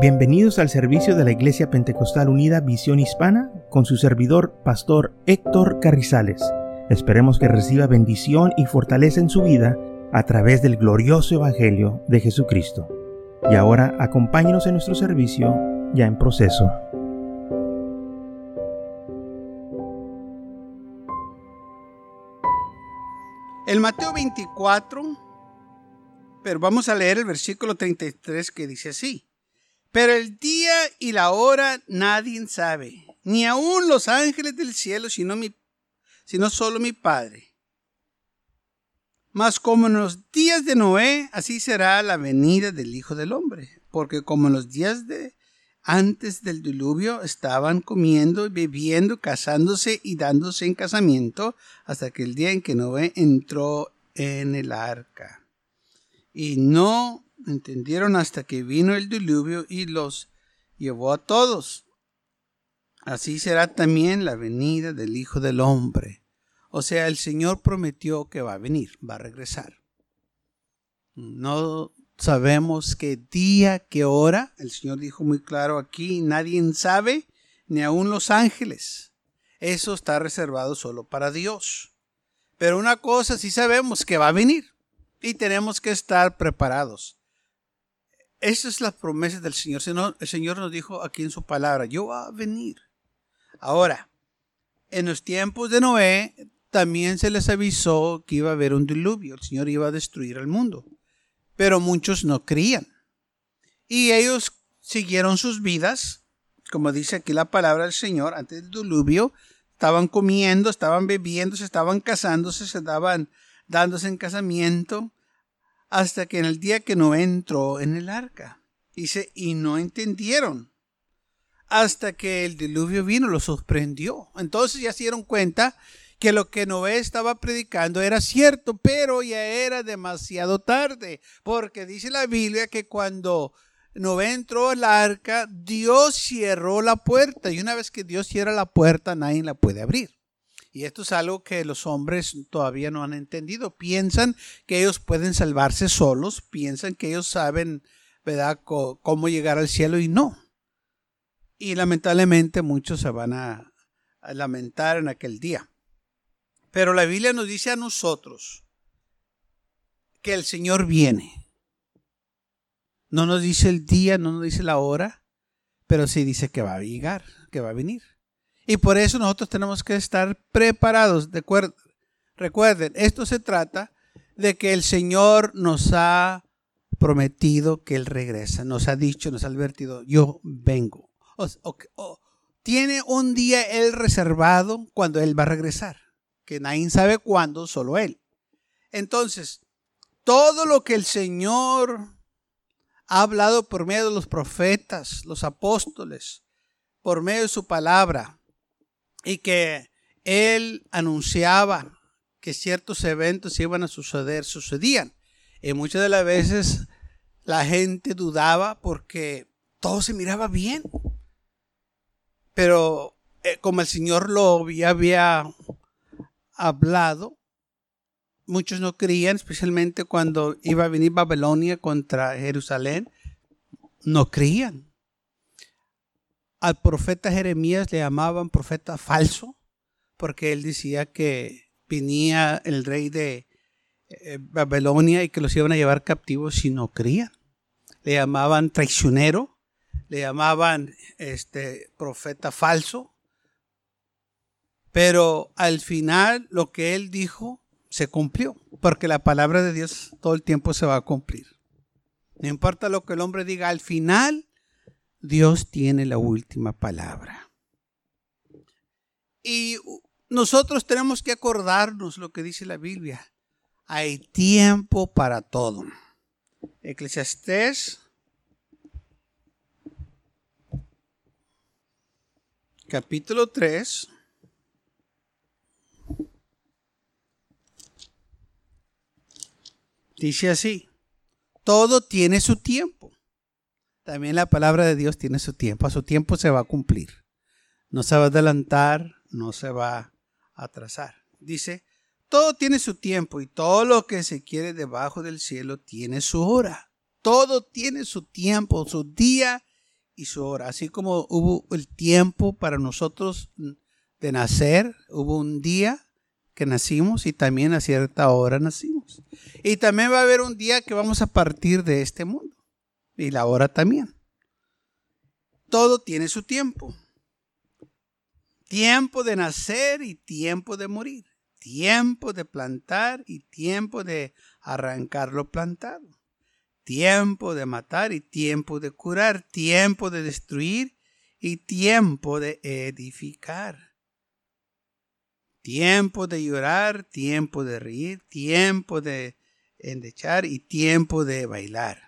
Bienvenidos al servicio de la Iglesia Pentecostal Unida Visión Hispana con su servidor, Pastor Héctor Carrizales. Esperemos que reciba bendición y fortaleza en su vida a través del glorioso Evangelio de Jesucristo. Y ahora acompáñenos en nuestro servicio ya en proceso. El Mateo 24, pero vamos a leer el versículo 33 que dice así. Pero el día y la hora nadie sabe, ni aun los ángeles del cielo, sino, mi, sino solo mi Padre. Mas como en los días de Noé, así será la venida del Hijo del Hombre. Porque como en los días de antes del diluvio estaban comiendo, bebiendo, casándose y dándose en casamiento, hasta que el día en que Noé entró en el arca. Y no entendieron hasta que vino el diluvio y los llevó a todos. Así será también la venida del Hijo del Hombre. O sea, el Señor prometió que va a venir, va a regresar. No sabemos qué día, qué hora. El Señor dijo muy claro aquí, nadie sabe, ni aun los ángeles. Eso está reservado solo para Dios. Pero una cosa sí sabemos que va a venir y tenemos que estar preparados. Esa es la promesa del Señor. El Señor nos dijo aquí en su palabra, yo voy a venir. Ahora, en los tiempos de Noé también se les avisó que iba a haber un diluvio, el Señor iba a destruir el mundo. Pero muchos no creían. Y ellos siguieron sus vidas, como dice aquí la palabra del Señor, antes del diluvio, estaban comiendo, estaban bebiendo, se estaban casándose, se estaban dándose en casamiento, hasta que en el día que no entró en el arca. Dice, y no entendieron. Hasta que el diluvio vino, lo sorprendió. Entonces ya se dieron cuenta que lo que Noé estaba predicando era cierto, pero ya era demasiado tarde, porque dice la Biblia que cuando Noé entró al arca, Dios cerró la puerta y una vez que Dios cierra la puerta, nadie la puede abrir. Y esto es algo que los hombres todavía no han entendido. Piensan que ellos pueden salvarse solos, piensan que ellos saben, cómo llegar al cielo y no. Y lamentablemente muchos se van a, lamentar en aquel día. Pero la Biblia nos dice a nosotros que el Señor viene. No nos dice el día, no nos dice la hora, pero sí dice que va a llegar, que va a venir. Y por eso nosotros tenemos que estar preparados. De Recuerden, esto se trata de que el Señor nos ha prometido que Él regresa. Nos ha dicho, nos ha advertido, yo vengo. tiene un día Él reservado cuando Él va a regresar. Que nadie sabe cuándo, solo Él. Entonces, todo lo que el Señor ha hablado por medio de los profetas, los apóstoles, por medio de su palabra, y que él anunciaba que ciertos eventos iban a suceder, sucedían. Y muchas de las veces la gente dudaba porque todo se miraba bien. Pero eh, como el Señor lo ya había hablado, muchos no creían, especialmente cuando iba a venir Babilonia contra Jerusalén, no creían al profeta Jeremías le llamaban profeta falso, porque él decía que venía el rey de eh, Babilonia y que los iban a llevar captivos si no creían. Le llamaban traicionero, le llamaban este profeta falso. Pero al final lo que él dijo se cumplió, porque la palabra de Dios todo el tiempo se va a cumplir. No importa lo que el hombre diga, al final Dios tiene la última palabra. Y nosotros tenemos que acordarnos lo que dice la Biblia. Hay tiempo para todo. Eclesiastés capítulo 3 dice así, todo tiene su tiempo. También la palabra de Dios tiene su tiempo, a su tiempo se va a cumplir. No se va a adelantar, no se va a atrasar. Dice, todo tiene su tiempo y todo lo que se quiere debajo del cielo tiene su hora. Todo tiene su tiempo, su día y su hora. Así como hubo el tiempo para nosotros de nacer, hubo un día que nacimos y también a cierta hora nacimos. Y también va a haber un día que vamos a partir de este mundo. Y la hora también. Todo tiene su tiempo. Tiempo de nacer y tiempo de morir. Tiempo de plantar y tiempo de arrancar lo plantado tiempo de matar y tiempo de curar, tiempo de destruir y tiempo de edificar. Tiempo de llorar, tiempo de reír, tiempo de endechar y tiempo de bailar.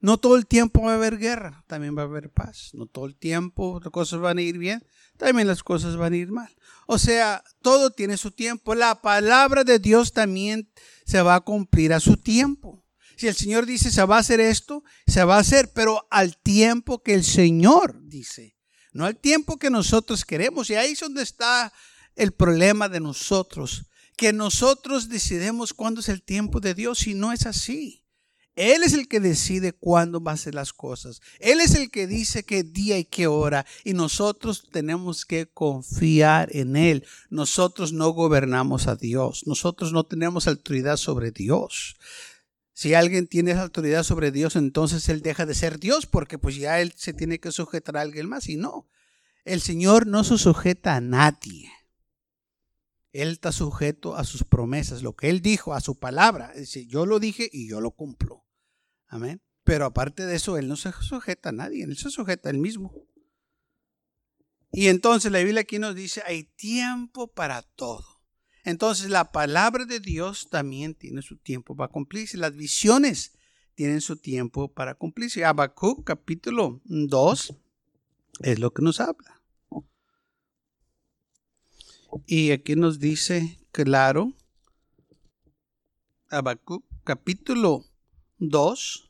No todo el tiempo va a haber guerra, también va a haber paz. No todo el tiempo las cosas van a ir bien, también las cosas van a ir mal. O sea, todo tiene su tiempo. La palabra de Dios también se va a cumplir a su tiempo. Si el Señor dice se va a hacer esto, se va a hacer, pero al tiempo que el Señor dice, no al tiempo que nosotros queremos. Y ahí es donde está el problema de nosotros, que nosotros decidimos cuándo es el tiempo de Dios y no es así. Él es el que decide cuándo va a hacer las cosas. Él es el que dice qué día y qué hora. Y nosotros tenemos que confiar en Él. Nosotros no gobernamos a Dios. Nosotros no tenemos autoridad sobre Dios. Si alguien tiene esa autoridad sobre Dios, entonces Él deja de ser Dios porque pues ya Él se tiene que sujetar a alguien más. Y no, el Señor no se sujeta a nadie. Él está sujeto a sus promesas, lo que Él dijo, a su palabra. Dice, yo lo dije y yo lo cumplo. Pero aparte de eso, Él no se sujeta a nadie, Él se sujeta a Él mismo. Y entonces la Biblia aquí nos dice, hay tiempo para todo. Entonces la palabra de Dios también tiene su tiempo para cumplirse. Las visiones tienen su tiempo para cumplirse. Habacuc capítulo 2 es lo que nos habla. Y aquí nos dice claro, Habacuc capítulo 2,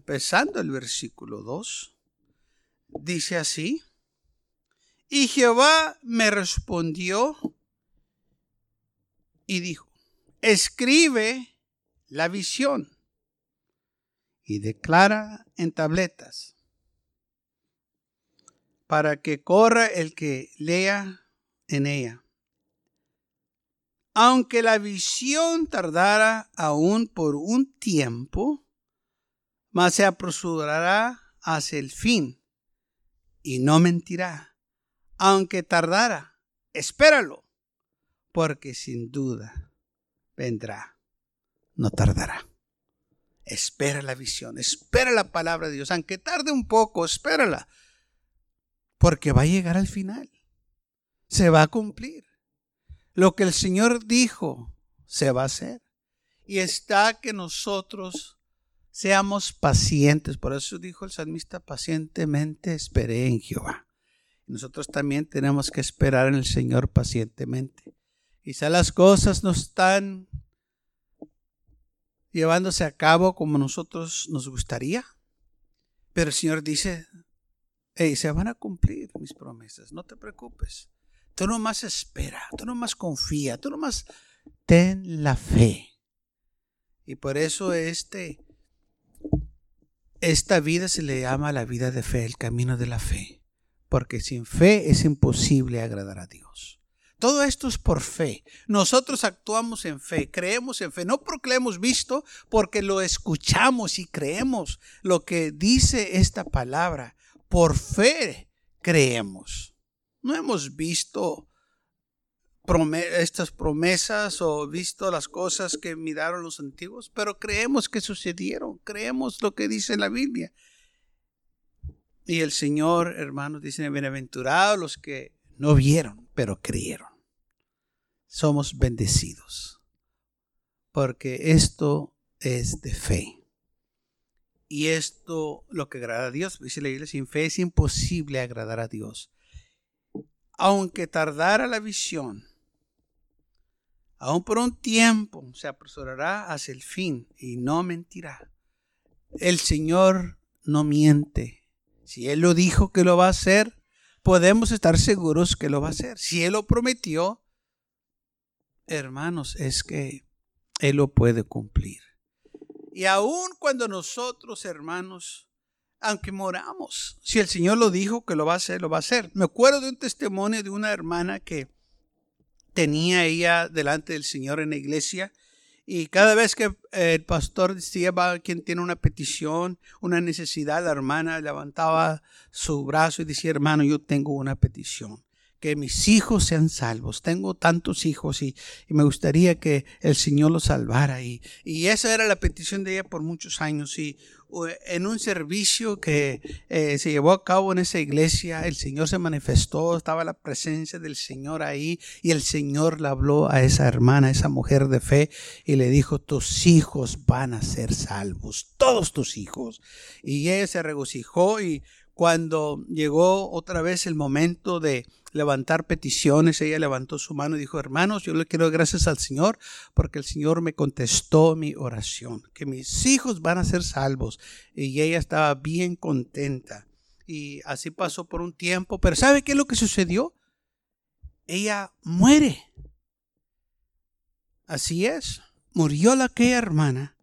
empezando el versículo 2, dice así, y Jehová me respondió y dijo, escribe la visión y declara en tabletas para que corra el que lea en ella. Aunque la visión tardara aún por un tiempo, mas se apresurará hacia el fin y no mentirá. Aunque tardara, espéralo, porque sin duda vendrá, no tardará. Espera la visión, espera la palabra de Dios, aunque tarde un poco, espérala, porque va a llegar al final, se va a cumplir. Lo que el Señor dijo se va a hacer. Y está que nosotros seamos pacientes. Por eso dijo el salmista, pacientemente esperé en Jehová. Nosotros también tenemos que esperar en el Señor pacientemente. Quizá las cosas no están llevándose a cabo como nosotros nos gustaría, pero el Señor dice, hey, se van a cumplir mis promesas, no te preocupes. Tú nomás espera, tú nomás confía, tú nomás ten la fe. Y por eso este, esta vida se le llama la vida de fe, el camino de la fe. Porque sin fe es imposible agradar a Dios. Todo esto es por fe. Nosotros actuamos en fe, creemos en fe, no porque lo hemos visto, porque lo escuchamos y creemos lo que dice esta palabra. Por fe creemos. No hemos visto estas promesas o visto las cosas que miraron los antiguos, pero creemos que sucedieron, creemos lo que dice la Biblia. Y el Señor, hermanos, dice, bienaventurados los que no vieron, pero creyeron. Somos bendecidos, porque esto es de fe. Y esto lo que agrada a Dios, dice la Biblia, sin fe es imposible agradar a Dios. Aunque tardara la visión, aún por un tiempo se apresurará hacia el fin y no mentirá. El Señor no miente. Si Él lo dijo que lo va a hacer, podemos estar seguros que lo va a hacer. Si Él lo prometió, hermanos, es que Él lo puede cumplir. Y aun cuando nosotros, hermanos, aunque moramos, si el Señor lo dijo que lo va a hacer, lo va a hacer. Me acuerdo de un testimonio de una hermana que tenía ella delante del Señor en la iglesia. Y cada vez que eh, el pastor decía, va, quien tiene una petición, una necesidad, la hermana levantaba su brazo y decía, hermano, yo tengo una petición que mis hijos sean salvos. Tengo tantos hijos y, me gustaría que el Señor los salvara. Y, y, esa era la petición de ella por muchos años. Y en un servicio que eh, se llevó a cabo en esa iglesia, el Señor se manifestó, estaba la presencia del Señor ahí y el Señor le habló a esa hermana, a esa mujer de fe y le dijo, tus hijos van a ser salvos, todos tus hijos. Y ella se regocijó y cuando llegó otra vez el momento de levantar peticiones, ella levantó su mano y dijo, hermanos, yo le quiero dar gracias al Señor porque el Señor me contestó mi oración, que mis hijos van a ser salvos. Y ella estaba bien contenta. Y así pasó por un tiempo, pero ¿sabe qué es lo que sucedió? Ella muere. Así es, murió la que hermana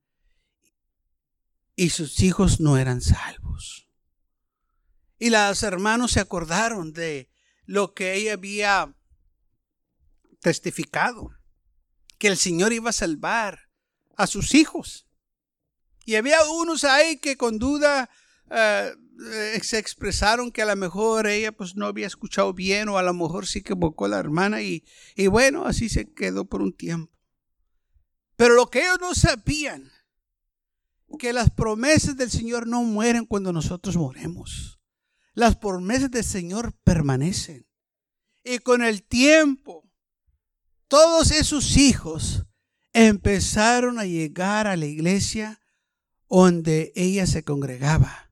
y sus hijos no eran salvos. Y los hermanos se acordaron de lo que ella había testificado, que el Señor iba a salvar a sus hijos. Y había unos ahí que con duda eh, eh, se expresaron que a lo mejor ella pues no había escuchado bien o a lo mejor sí que evocó la hermana y, y bueno, así se quedó por un tiempo. Pero lo que ellos no sabían, que las promesas del Señor no mueren cuando nosotros moremos las promesas del Señor permanecen. Y con el tiempo, todos esos hijos empezaron a llegar a la iglesia donde ella se congregaba.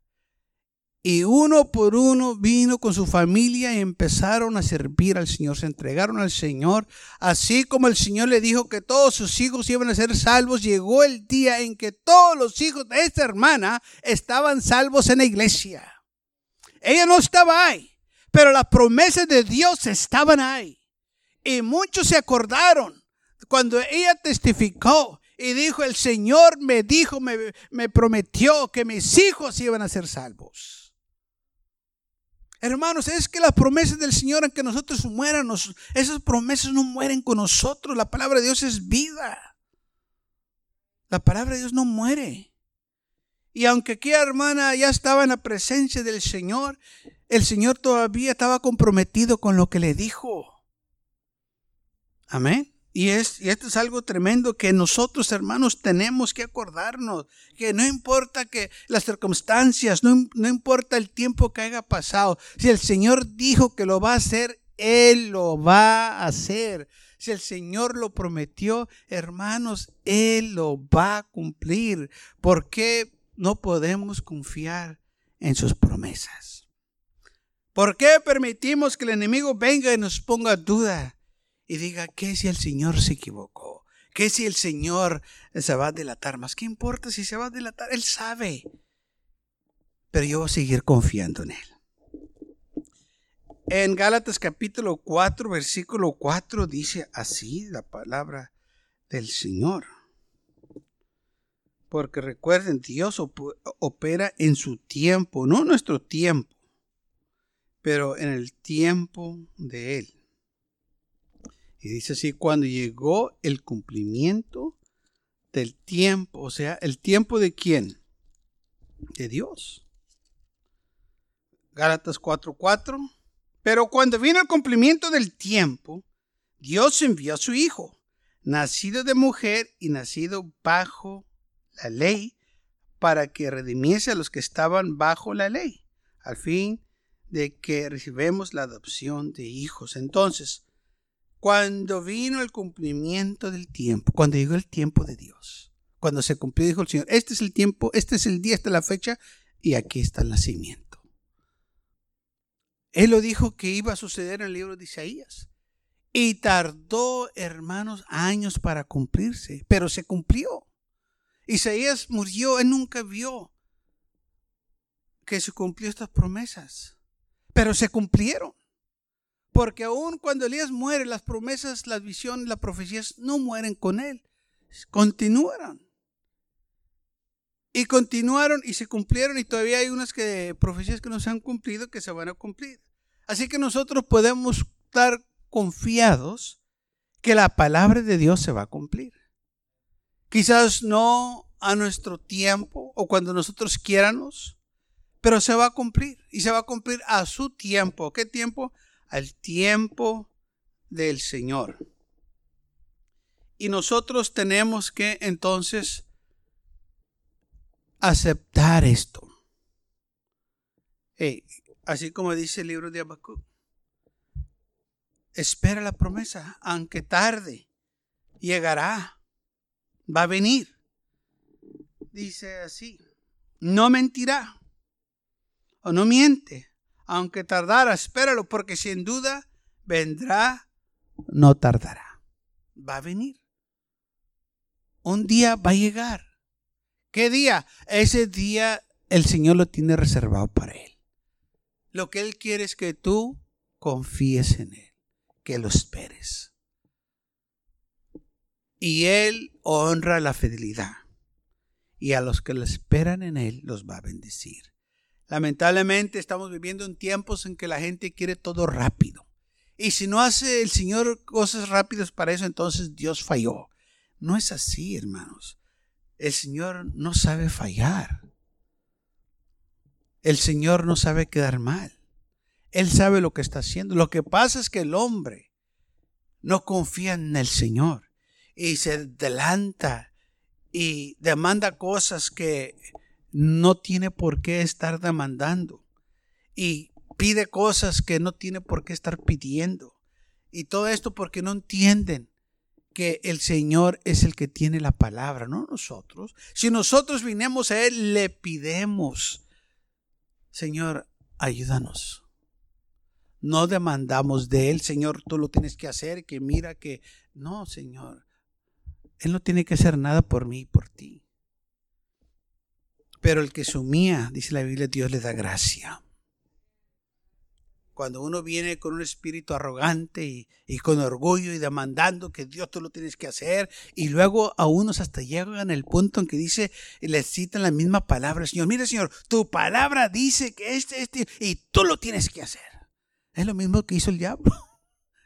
Y uno por uno vino con su familia y empezaron a servir al Señor, se entregaron al Señor, así como el Señor le dijo que todos sus hijos iban a ser salvos, llegó el día en que todos los hijos de esta hermana estaban salvos en la iglesia. Ella no estaba ahí, pero las promesas de Dios estaban ahí. Y muchos se acordaron cuando ella testificó y dijo, el Señor me dijo, me, prometió que mis hijos iban a ser salvos. Hermanos, es que las promesas del Señor, aunque nosotros muéramos, esas promesas no mueren con nosotros. La palabra de Dios es vida. La palabra de Dios no muere. Y aunque aquí hermana ya estaba en la presencia del Señor, el Señor todavía estaba comprometido con lo que le dijo. Amén. Y, es, y esto es algo tremendo que nosotros, hermanos, tenemos que acordarnos, que no importa que las circunstancias, no, no importa el tiempo que haya pasado, si el Señor dijo que lo va a hacer, Él lo va a hacer. Si el Señor lo prometió, hermanos, Él lo va a cumplir. ¿Por qué? No podemos confiar en sus promesas. ¿Por qué permitimos que el enemigo venga y nos ponga duda y diga, ¿qué si el Señor se equivocó? ¿Qué si el Señor se va a delatar más? ¿Qué importa si se va a delatar? Él sabe. Pero yo voy a seguir confiando en Él. En Gálatas capítulo 4, versículo 4 dice así la palabra del Señor. Porque recuerden, Dios opera en su tiempo, no nuestro tiempo, pero en el tiempo de Él. Y dice así, cuando llegó el cumplimiento del tiempo, o sea, el tiempo de quién? De Dios. Gálatas 4:4. Pero cuando vino el cumplimiento del tiempo, Dios envió a su Hijo, nacido de mujer y nacido bajo la ley para que redimiese a los que estaban bajo la ley, al fin de que recibemos la adopción de hijos. Entonces, cuando vino el cumplimiento del tiempo, cuando llegó el tiempo de Dios, Cuando se cumplió, dijo el Señor, este es el tiempo, este es el día, esta es la fecha, y aquí está el nacimiento. Él lo dijo que iba a suceder en el libro de Isaías. Y tardó, hermanos, años para cumplirse, pero se cumplió. Isaías murió, él nunca vio que se cumplió estas promesas, pero se cumplieron. Porque aun cuando Elías muere, las promesas, las visiones, las profecías no mueren con él, continuaron. Y continuaron y se cumplieron y todavía hay unas que, profecías que no se han cumplido que se van a cumplir. Así que nosotros podemos estar confiados que la palabra de Dios se va a cumplir. Quizás no a nuestro tiempo o cuando nosotros quiéramos, pero se va a cumplir y se va a cumplir a su tiempo. ¿Qué tiempo? Al tiempo del Señor. Y nosotros tenemos que entonces aceptar esto. así como dice el libro de Habacuc, espera la promesa, aunque tarde, llegará, va a venir. Dice así, no mentirá o no miente, aunque tardara, espéralo, porque sin duda vendrá, no tardará, va a venir. Un día va a llegar. ¿Qué día? Ese día el Señor lo tiene reservado para Él. Lo que Él quiere es que tú confíes en Él, que lo esperes. Y Él honra la fidelidad. Y a los que lo esperan en Él los va a bendecir. Lamentablemente estamos viviendo en tiempos en que la gente quiere todo rápido. Y si no hace el Señor cosas rápidas para eso, entonces Dios falló. No es así, hermanos. El Señor no sabe fallar. El Señor no sabe quedar mal. Él sabe lo que está haciendo. Lo que pasa es que el hombre no confía en el Señor y se adelanta y demanda cosas que no tiene por qué estar demandando y pide cosas que no tiene por qué estar pidiendo. Y todo esto porque no entienden que el Señor es el que tiene la palabra, no nosotros. Si nosotros vinimos a Él, le pidemos, Señor, ayúdanos. No demandamos de Él, Señor, tú lo tienes que hacer, que mira que... No, Señor, Él no tiene que hacer nada por mí y por ti. Pero el que sumía, dice la Biblia, Dios le da gracia cuando uno viene con un espíritu arrogante y, con orgullo y demandando que Dios tú lo tienes que hacer, y luego a unos hasta llegan al punto en que dice, le citan la misma palabra, Señor, mire Señor, tu palabra dice que este, este, y tú lo tienes que hacer. Es lo mismo que hizo el diablo.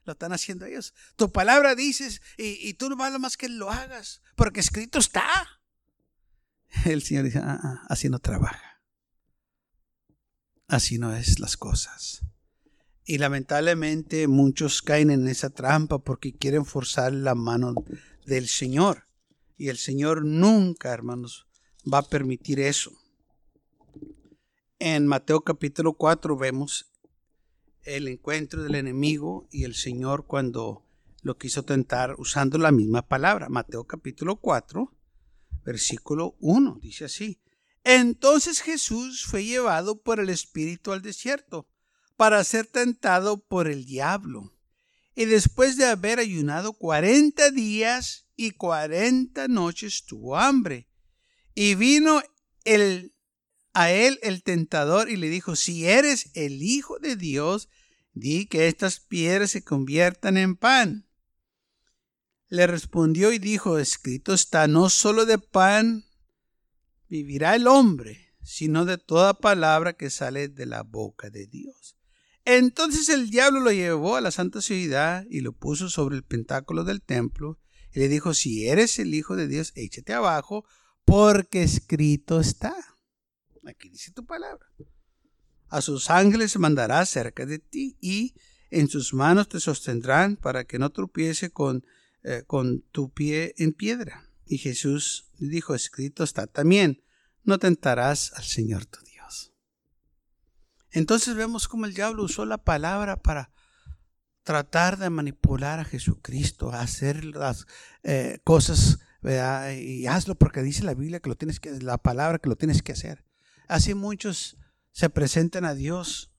Lo están haciendo ellos. Tu palabra dices y, tú no vale más que lo hagas, porque escrito está. El Señor dice, ah, ah, así no trabaja. Así no es las cosas. Y lamentablemente muchos caen en esa trampa porque quieren forzar la mano del Señor. Y el Señor nunca, hermanos, va a permitir eso. En Mateo capítulo 4 vemos el encuentro del enemigo y el Señor cuando lo quiso tentar usando la misma palabra. Mateo capítulo 4, versículo 1, dice así. Entonces Jesús fue llevado por el Espíritu al desierto para ser tentado por el diablo. Y después de haber ayunado cuarenta días y cuarenta noches tuvo hambre. Y vino el, a él el tentador y le dijo, si eres el Hijo de Dios, di que estas piedras se conviertan en pan. Le respondió y dijo, escrito está, no solo de pan vivirá el hombre, sino de toda palabra que sale de la boca de Dios. Entonces el diablo lo llevó a la santa ciudad y lo puso sobre el pentáculo del templo y le dijo, si eres el Hijo de Dios, échate abajo, porque escrito está. Aquí dice tu palabra. A sus ángeles mandará cerca de ti y en sus manos te sostendrán para que no tropiece con, eh, con tu pie en piedra. Y Jesús dijo, escrito está también, no tentarás al Señor tu Dios. Entonces vemos cómo el diablo usó la palabra para tratar de manipular a Jesucristo, a hacer las eh, cosas Y hazlo porque dice la Biblia que lo tienes que, la palabra que lo tienes que hacer. Así muchos se presentan a Dios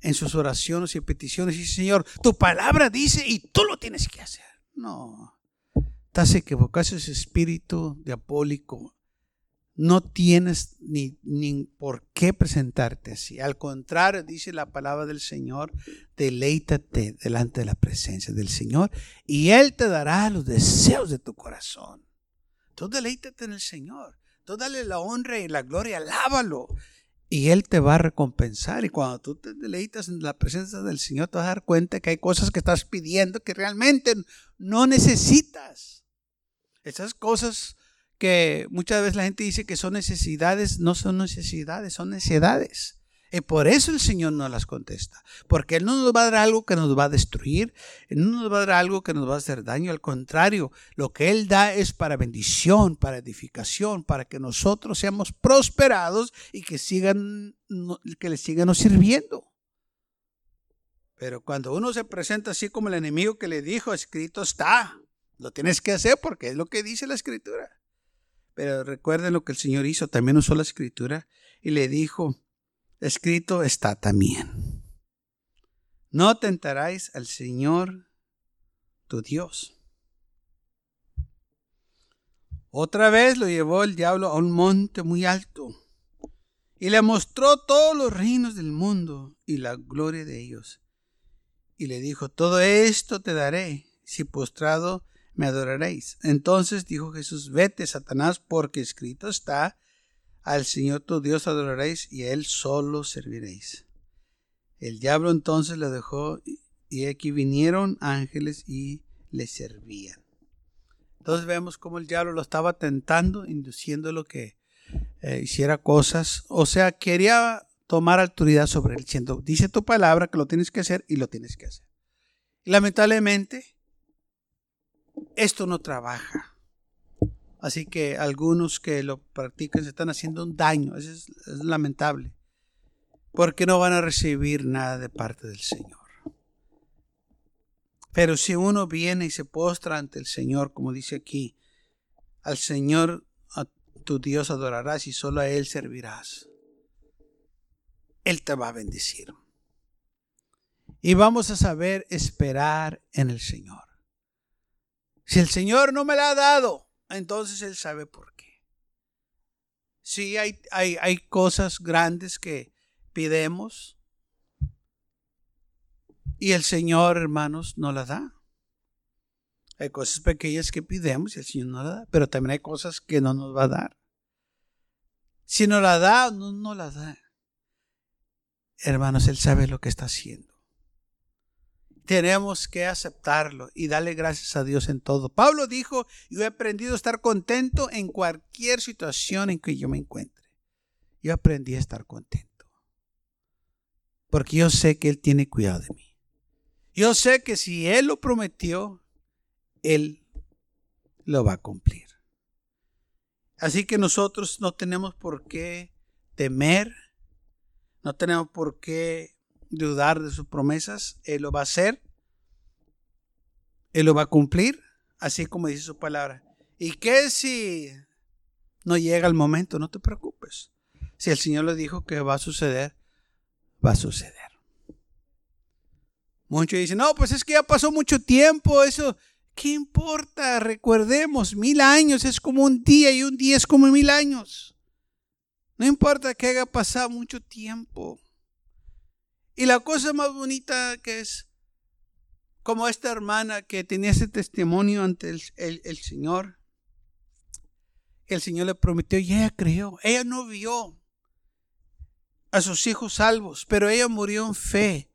en sus oraciones y peticiones y Señor, tu palabra dice y tú lo tienes que hacer. No, estás equivocado, ese espíritu diabólico no tienes ni, ni, por qué presentarte así. Al contrario, dice la palabra del Señor, deleítate delante de la presencia del Señor y Él te dará los deseos de tu corazón. Tú deleítate en el Señor. Tú dale la honra y la gloria, alábalo. Y Él te va a recompensar. Y cuando tú te deleitas en la presencia del Señor, te vas a dar cuenta que hay cosas que estás pidiendo que realmente no necesitas. Esas cosas que muchas veces la gente dice que son necesidades, no son necesidades, son necesidades. Y por eso el Señor no las contesta. Porque Él no nos va a dar algo que nos va a destruir. Él no nos va a dar algo que nos va a hacer daño. Al contrario, lo que Él da es para bendición, para edificación, para que nosotros seamos prosperados y que, sigan, que le sigan sirviendo. Pero cuando uno se presenta así como el enemigo que le dijo, escrito está, lo tienes que hacer porque es lo que dice la escritura. Pero recuerden lo que el Señor hizo, también usó la escritura y le dijo, escrito está también. No tentarás al Señor tu Dios. Otra vez lo llevó el diablo a un monte muy alto y le mostró todos los reinos del mundo y la gloria de ellos. Y le dijo, todo esto te daré si postrado me adoraréis. Entonces dijo Jesús, vete, Satanás, porque escrito está, al Señor tu Dios adoraréis y a Él solo serviréis. El diablo entonces le dejó y aquí vinieron ángeles y le servían. Entonces vemos cómo el diablo lo estaba tentando, induciéndolo que eh, hiciera cosas. O sea, quería tomar autoridad sobre él, diciendo, dice tu palabra que lo tienes que hacer y lo tienes que hacer. Lamentablemente, esto no trabaja. Así que algunos que lo practican se están haciendo un daño. Eso es, lamentable. Porque no van a recibir nada de parte del Señor. Pero si uno viene y se postra ante el Señor, como dice aquí, al Señor a tu Dios adorarás y solo a Él servirás. Él te va a bendecir. Y vamos a saber esperar en el Señor. Si el Señor no me la ha dado, entonces Él sabe por qué. Sí, hay, hay, hay cosas grandes que pidemos y el Señor, hermanos, no las da. Hay cosas pequeñas que pidemos y el Señor no las da, pero también hay cosas que no nos va a dar. Si no la da, no nos la da. Hermanos, Él sabe lo que está haciendo tenemos que aceptarlo y darle gracias a Dios en todo. Pablo dijo, yo he aprendido a estar contento en cualquier situación en que yo me encuentre. Yo aprendí a estar contento. Porque yo sé que Él tiene cuidado de mí. Yo sé que si Él lo prometió, Él lo va a cumplir. Así que nosotros no tenemos por qué temer, no tenemos por qué dudar de sus promesas. Él lo va a hacer. Él lo va a cumplir, así como dice su palabra. ¿Y qué si no llega el momento? No te preocupes. Si el Señor le dijo que va a suceder, va a suceder. Muchos dicen, no, pues es que ya pasó mucho tiempo, eso, ¿qué importa? Recordemos, mil años es como un día y un día es como mil años. No importa que haya pasado mucho tiempo. Y la cosa más bonita que es, como esta hermana que tenía ese testimonio ante el, Señor, el Señor le prometió y ella creyó. Ella no vio a sus hijos salvos, pero ella murió en fe,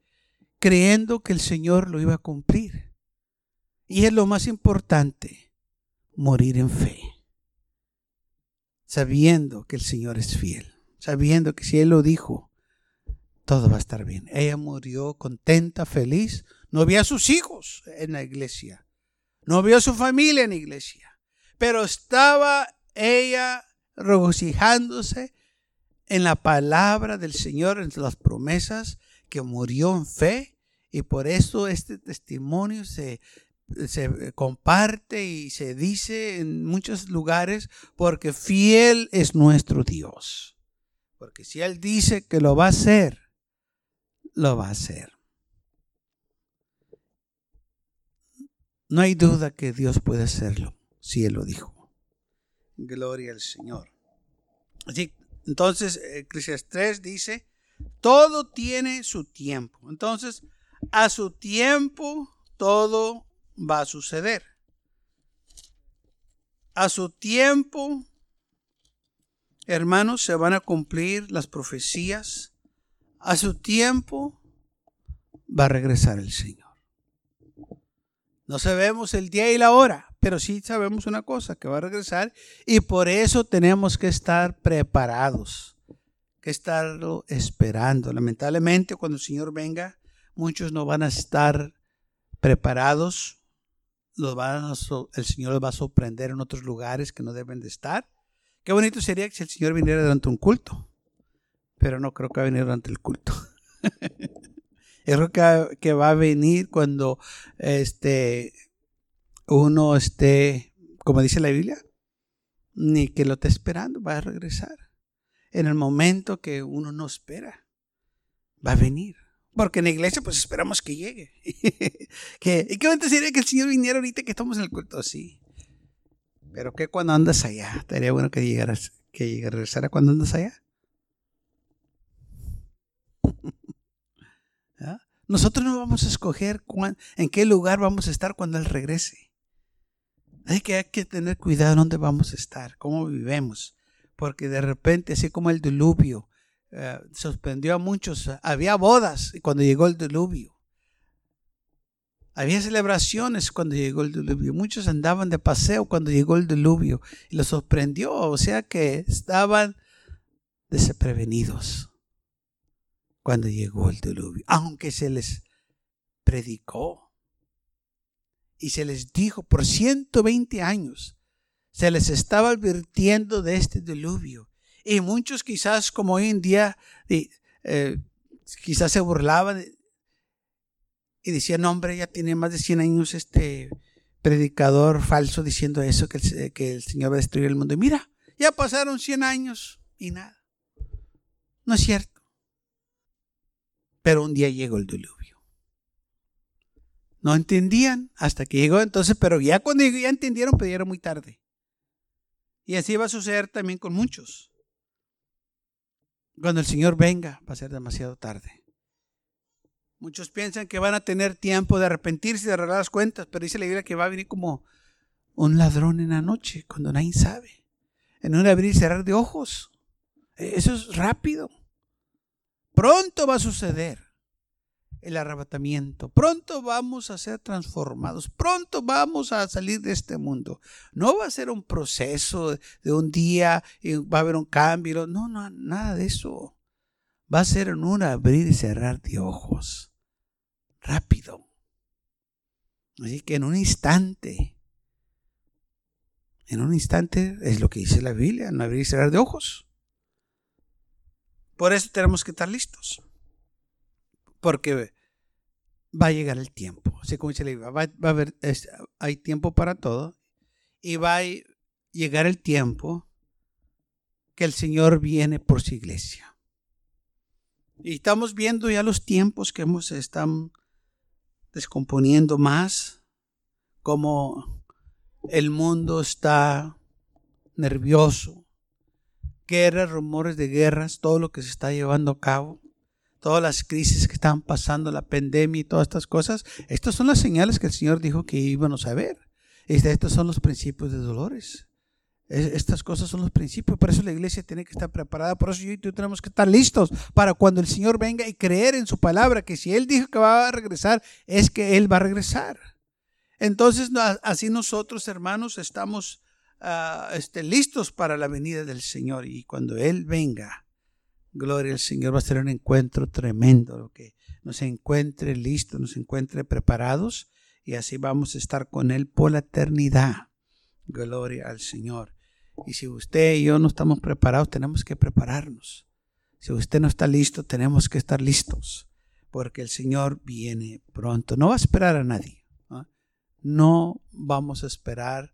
creyendo que el Señor lo iba a cumplir. Y es lo más importante, morir en fe, sabiendo que el Señor es fiel, sabiendo que si Él lo dijo, todo va a estar bien. Ella murió contenta, feliz. No vio a sus hijos en la iglesia. No vio a su familia en la iglesia. Pero estaba ella regocijándose en la palabra del Señor, en las promesas, que murió en fe. Y por eso este testimonio se se comparte y se dice en muchos lugares porque fiel es nuestro Dios. Porque si Él dice que lo va a hacer, lo va a hacer. No hay duda que Dios puede hacerlo, si Él lo dijo. Gloria al Señor. Así, entonces, Eclesiastes 3 dice, todo tiene su tiempo. Entonces, a su tiempo, todo va a suceder. A su tiempo, hermanos, se van a cumplir las profecías. A su tiempo va a regresar el Señor. No sabemos el día y la hora, pero sí sabemos una cosa, que va a regresar y por eso tenemos que estar preparados, que estarlo esperando. Lamentablemente, cuando el Señor venga, muchos no van a estar preparados el Señor los va a sorprender en otros lugares que no deben de estar. Qué bonito sería que si el Señor viniera durante un culto, pero no creo que va a venir durante el culto. Creo que, va a venir cuando este, uno esté, como dice la Biblia, ni que lo esté esperando, va a regresar. En el momento que uno no espera, va a venir. Porque en la iglesia pues esperamos que llegue. que, ¿Y qué momento sería que el Señor viniera ahorita que estamos en el culto? Sí. Pero que cuando andas allá, estaría bueno que llegaras, que regresara cuando andas allá. ¿Ah? Nosotros no vamos a escoger en qué lugar vamos a estar cuando Él regrese. Hay que, tener cuidado dónde vamos a estar, cómo vivemos. Porque de repente, así como el diluvio, eh, sorprendió a muchos. Había bodas cuando llegó el diluvio. Había celebraciones cuando llegó el diluvio. Muchos andaban de paseo cuando llegó el diluvio y los sorprendió. O sea que estaban desprevenidos cuando llegó el diluvio. Aunque se les predicó y se les dijo por 120 años, se les estaba advirtiendo de este diluvio y muchos quizás como hoy en día eh, quizás se burlaban y decían, hombre, ya tiene más de 100 años este predicador falso diciendo eso, que el, que el Señor va a destruir el mundo. Y mira, ya pasaron 100 años y nada. No es cierto. Pero un día llegó el diluvio. No entendían hasta que llegó entonces, pero ya cuando ya entendieron, era muy tarde. Y así va a suceder también con muchos. Cuando el Señor venga, va a ser demasiado tarde. Muchos piensan que van a tener tiempo de arrepentirse y de arreglar las cuentas, pero dice la Biblia que va a venir como un ladrón en la noche, cuando nadie sabe. En un abrir y cerrar de ojos. E, eso es rápido. Pronto va a suceder el arrebatamiento. Pronto vamos a ser transformados. Pronto vamos a salir de este mundo. No va a ser un proceso de un día y va a haber un cambio. No, no, nada de eso. Va a ser en un abrir y cerrar de ojos. Rápido. Así que en un instante. En un instante es lo que dice la Biblia, en abrir y cerrar de ojos. Por eso tenemos que estar listos porque va a llegar el tiempo. Así como dice va, va a haber, hay tiempo para todo y va a llegar el tiempo que el Señor viene por su iglesia. Y estamos viendo ya los tiempos que hemos están descomponiendo más, como el mundo está nervioso, guerras, rumores de guerras, todo lo que se está llevando a cabo todas las crisis que están pasando, la pandemia y todas estas cosas, estas son las señales que el Señor dijo que íbamos a ver. Estos son los principios de dolores. Estas cosas son los principios, por eso la iglesia tiene que estar preparada, por eso yo y tú tenemos que estar listos para cuando el Señor venga y creer en su palabra, que si Él dijo que va a regresar, es que Él va a regresar. Entonces, así nosotros, hermanos, estamos este, listos para la venida del Señor y cuando Él venga, Gloria al Señor, va a ser un encuentro tremendo, que nos encuentre listos, nos encuentre preparados y así vamos a estar con Él por la eternidad. Gloria al Señor. Y si usted y yo no estamos preparados, tenemos que prepararnos. Si usted no está listo, tenemos que estar listos, porque el Señor viene pronto. No va a esperar a nadie. No vamos a esperar